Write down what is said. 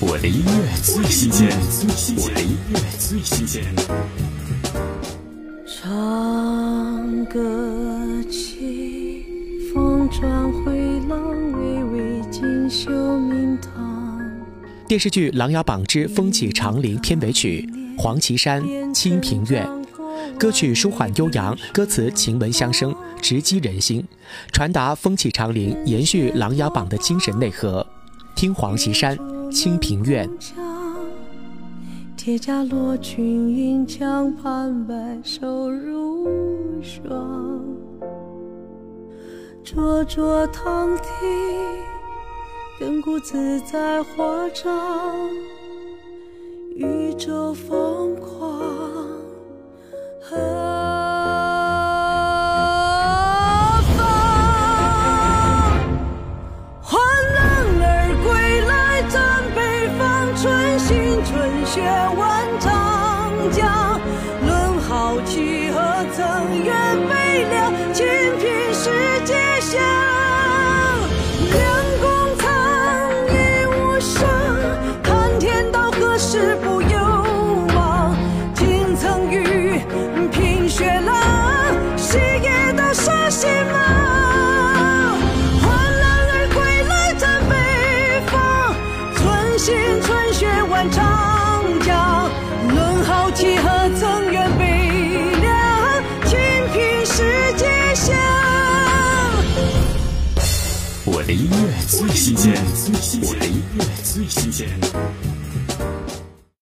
我的音乐最新鲜，我的音乐最新鲜。长歌起，风转回浪，微微锦绣名堂。电视剧《琅琊榜之风起长林》片尾曲《黄绮珊·清平乐》，歌曲舒缓悠扬，歌词情文相生，直击人心，传达风起长林延续琅琊榜的精神内核。听黄绮珊。清平乐，铁甲罗裙银枪盘白首如霜，灼灼堂弟，亘古自在华章，宇宙风血染长江，论豪气何曾愿悲凉？我的音乐最新鲜，我的音乐最新鲜。